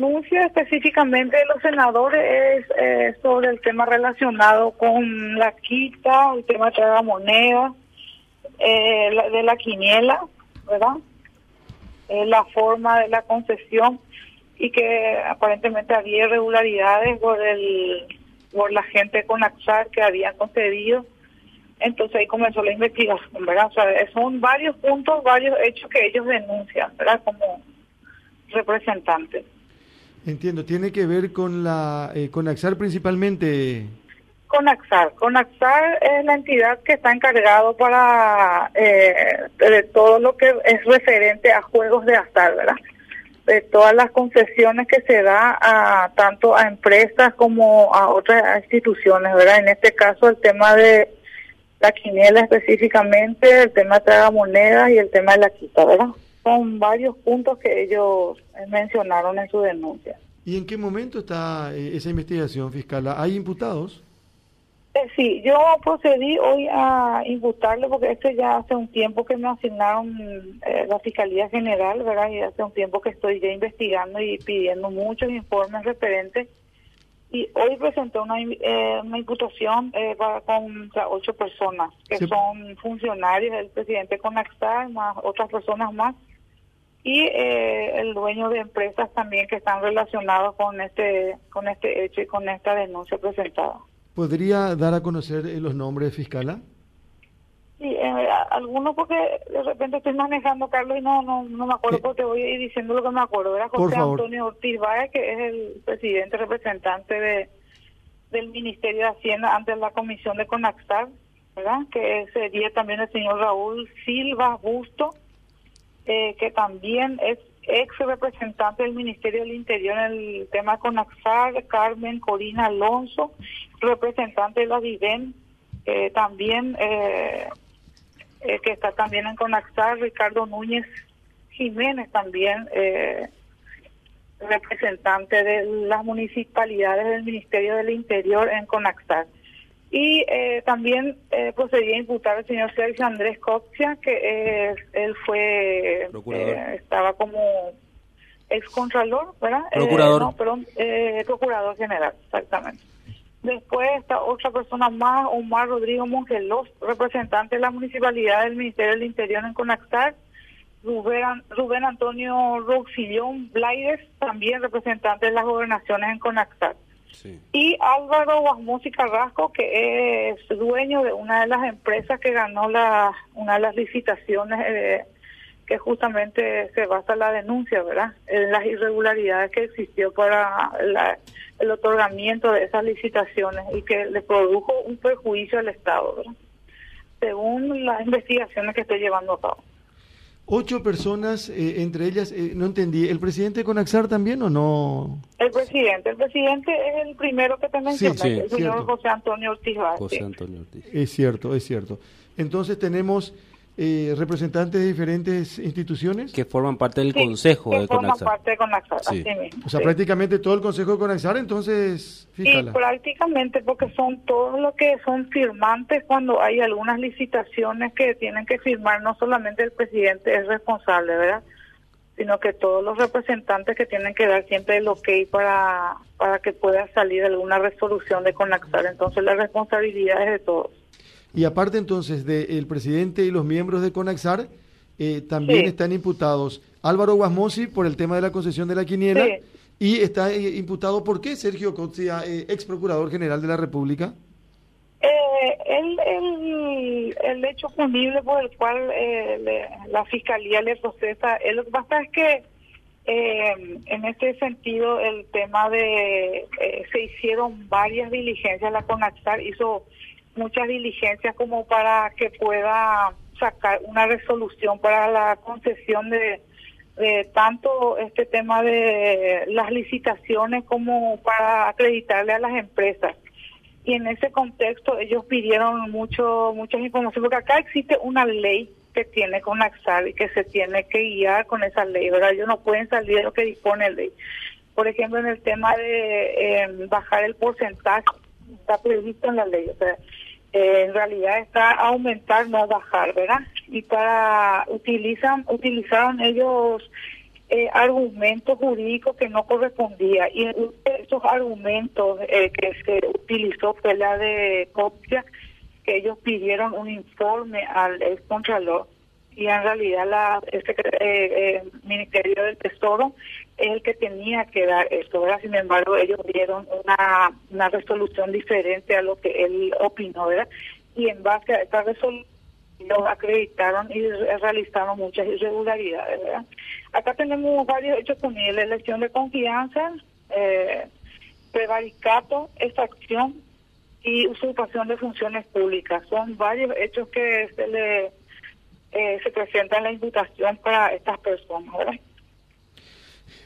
denuncia específicamente de los senadores es eh, sobre el tema relacionado con la quita, el tema de la moneda, eh, de la quiniela, ¿verdad? Eh, la forma de la concesión y que aparentemente había irregularidades por el por la gente con AXAR que habían concedido. Entonces ahí comenzó la investigación, ¿verdad? O sea, son varios puntos, varios hechos que ellos denuncian, ¿verdad? Como representantes. Entiendo, tiene que ver con la eh, con AXAR principalmente. Con AXAR, con AXAR es la entidad que está encargado para eh, de todo lo que es referente a juegos de azar, ¿verdad? De todas las concesiones que se da a tanto a empresas como a otras instituciones, ¿verdad? En este caso el tema de la quiniela específicamente, el tema de monedas y el tema de la quita, ¿verdad? Son varios puntos que ellos mencionaron en su denuncia. ¿Y en qué momento está eh, esa investigación fiscal? ¿Hay imputados? Eh, sí, yo procedí hoy a imputarle porque este ya hace un tiempo que me asignaron eh, la Fiscalía General, ¿verdad? Y hace un tiempo que estoy ya investigando y pidiendo muchos informes referentes. Y hoy presenté una, una imputación para, contra ocho personas que son funcionarios del presidente Conaxar, más otras personas más y eh, el dueño de empresas también que están relacionados con este con este hecho y con esta denuncia presentada. ¿Podría dar a conocer eh, los nombres, fiscala? Sí, eh, algunos porque de repente estoy manejando, Carlos, y no no, no me acuerdo porque voy a ir diciendo lo que me acuerdo. Era José Antonio Ortiz Valle, que es el presidente representante de del Ministerio de Hacienda ante la Comisión de Conaxar, ¿verdad? Que sería también el señor Raúl Silva Busto, eh, que también es ex representante del Ministerio del Interior en el tema Conaxar, Carmen Corina Alonso, representante de la VIVEN, eh, también eh, que está también en Conaxar, Ricardo Núñez Jiménez también representante de las municipalidades del Ministerio del Interior en Conaxar. Y eh, también eh, procedí a imputar al señor Sergio Andrés Copcia, que él fue, eh, estaba como excontralor, ¿verdad? Procurador. no, perdón, procurador general, exactamente. Después está otra persona más, Omar Rodrigo Mongelos, representante de la municipalidad del Ministerio del Interior en Conaxar. Rubén, Rubén Antonio Roxillón Blaides, también representante de las gobernaciones en Conaxar. Y Álvaro Guasmusi Carrasco, que es dueño de una de las empresas que ganó la, una de las licitaciones eh, que justamente se basa la denuncia, ¿verdad? En las irregularidades que existió para el otorgamiento de esas licitaciones y que le produjo un perjuicio al Estado, ¿verdad? Según las investigaciones que estoy llevando a cabo. Ocho personas, eh, entre ellas, eh, no entendí, ¿el presidente Conaxar también o no? El presidente, el presidente es el primero que te mencioné, el señor José Antonio Ortiz José Antonio Ortiz. Es cierto, es cierto. Entonces tenemos eh, representantes de diferentes instituciones que forman parte del consejo de Conaxar. parte de Conaxar, sí. O sea, prácticamente todo el consejo de Conaxar, entonces, fíjala. Sí, prácticamente porque son todos los que son firmantes cuando hay algunas licitaciones que tienen que firmar, no solamente el presidente es responsable, ¿verdad? Sino que todos los representantes que tienen que dar siempre el ok para, para que pueda salir alguna resolución de Conaxar. Entonces la responsabilidad es de todos. Y aparte entonces del presidente y los miembros de CONAXAR, eh, también están imputados Álvaro Guasmosi por el tema de la concesión de la quiniela y está eh, imputado, ¿por qué Sergio Cotzia, eh, ex procurador general de la República? el, el, hecho punible por el cual la fiscalía le procesa, lo que pasa es que en este sentido el tema de se hicieron varias diligencias, la CONAXAR hizo muchas diligencias como para que pueda sacar una resolución para la concesión de, tanto este tema de las licitaciones como para acreditarle a las empresas. Y en ese contexto ellos pidieron mucho muchas informaciones, porque acá existe una ley que tiene con AXAR y que se tiene que guiar con esa ley, ¿verdad? Ellos no pueden salir de lo que dispone la ley. Por ejemplo, en el tema de eh, bajar el porcentaje, está previsto en la ley. O sea, eh, en realidad está aumentar, no bajar, ¿verdad? Y para utilizan utilizaron ellos eh, argumentos jurídicos que no correspondía y esos argumentos eh, que se utilizó fue la de copia que ellos pidieron un informe al ex contralor y en realidad la el eh, Ministerio del Tesoro es el que tenía que dar esto, ¿verdad? Sin embargo, ellos dieron una, una resolución diferente a lo que él opinó, ¿verdad? Y en base a esta resolución los acreditaron y realizaron muchas irregularidades. ¿verdad? Acá tenemos varios hechos punibles, elección de confianza, eh, prevaricato, extracción y usurpación de funciones públicas. Son varios hechos que se le eh, se presentan en la imputación para estas personas. ¿verdad?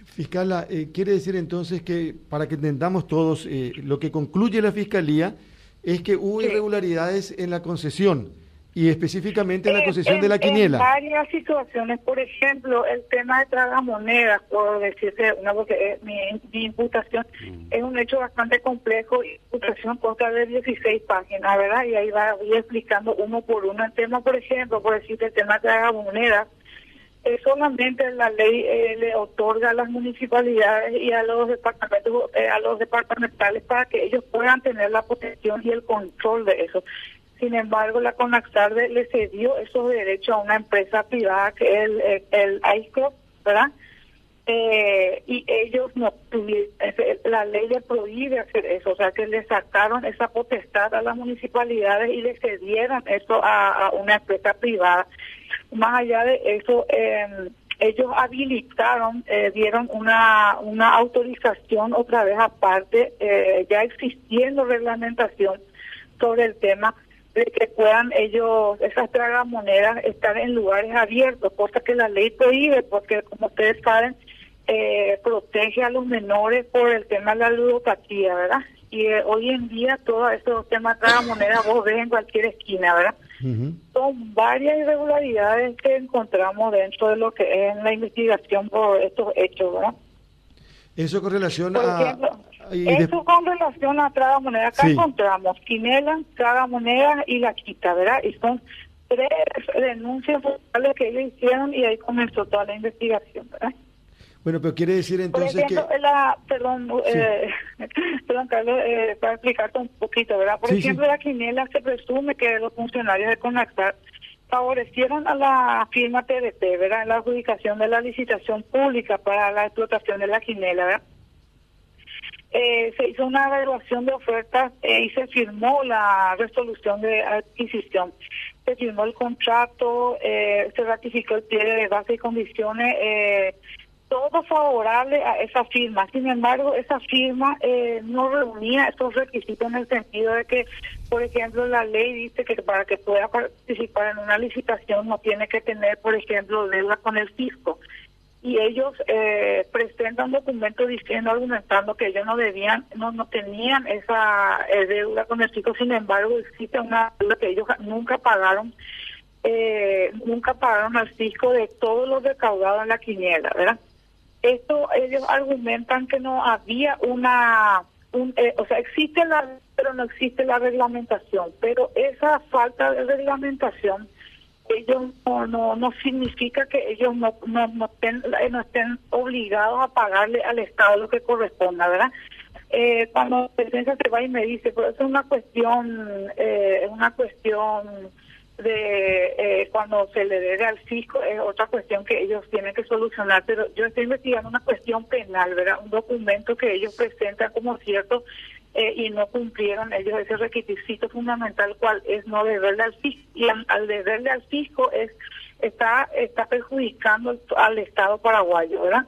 Fiscala, eh, quiere decir entonces que, para que entendamos todos, eh, lo que concluye la Fiscalía es que hubo irregularidades en la concesión y específicamente en la concesión de la quiniela. En varias situaciones, por ejemplo, el tema de tragamonedas, por decirse una, porque mi, imputación mm. es un hecho bastante complejo, imputación consta de 16 páginas, ¿verdad? Y ahí va ir explicando uno por uno el tema, por ejemplo, por decirte el tema de tragamonedas, eh, solamente la ley eh, le otorga a las municipalidades y a los departamentos eh, a los departamentales para que ellos puedan tener la protección y el control de eso sin embargo, la CONAXAR le cedió esos derechos a una empresa privada que es el, el, ¿verdad? Eh, y ellos no tuvieron, la ley le prohíbe hacer eso, o sea que le sacaron esa potestad a las municipalidades y le cedieron eso a, una empresa privada. Más allá de eso, em, ellos habilitaron, eh, dieron una, una autorización otra vez aparte, eh, ya existiendo reglamentación sobre el tema de que puedan ellos, esas tragamonedas, estar en lugares abiertos, cosa que la ley prohíbe, porque como ustedes saben, eh, protege a los menores por el tema de la ludopatía, ¿verdad? Y eh, hoy en día todos estos temas tragamonedas vos ves en cualquier esquina, ¿verdad? Son varias irregularidades que encontramos dentro de lo que es la investigación por estos hechos, ¿verdad? Eso con relación a... Eso con relación a Traga Moneda. Acá encontramos Quinela, Traga Moneda y La Quita, ¿verdad? Y son tres denuncias que ellos hicieron y ahí comenzó toda la investigación, ¿verdad? Bueno, pero quiere decir entonces que... La, perdón, eh, perdón, Carlos, eh, para explicarte un poquito, ¿verdad? Por ejemplo, la quinela se presume que los funcionarios de CONACTAR favorecieron a la firma TDT, ¿verdad? En la adjudicación de la licitación pública para la explotación de la quinela, ¿verdad? Eh, se hizo una evaluación de ofertas eh, y se firmó la resolución de adquisición. Se firmó el contrato, eh, se ratificó el pie de base y condiciones, todo favorable a esa firma. Sin embargo, esa firma no reunía estos requisitos en el sentido de que, por ejemplo, la ley dice que para que pueda participar en una licitación no tiene que tener, por ejemplo, deuda con el fisco y ellos eh, presentan documentos diciendo, argumentando que ellos no debían, no, no tenían esa eh, deuda con el chico, sin embargo existe una deuda que ellos nunca pagaron, eh, nunca pagaron al fisco de todos los recaudados en la quiniela, ¿verdad? Esto ellos argumentan que no había una, un, eh, o sea, existe la, pero no existe la reglamentación, pero esa falta de reglamentación ellos no, no, no significa que ellos no, no, no, estén, no estén obligados a pagarle al Estado lo que corresponda, ¿verdad? Eh, cuando la se va y me dice, pero eso es una cuestión, eh, una cuestión de eh, cuando se le debe al fisco, es otra cuestión que ellos tienen que solucionar, pero yo estoy investigando una cuestión penal, ¿verdad? Un documento que ellos presentan como cierto eh, y no cumplieron ellos ese requisito fundamental cual es no deberle al fisco y al, deberle al fisco es está está perjudicando al Estado paraguayo, ¿verdad?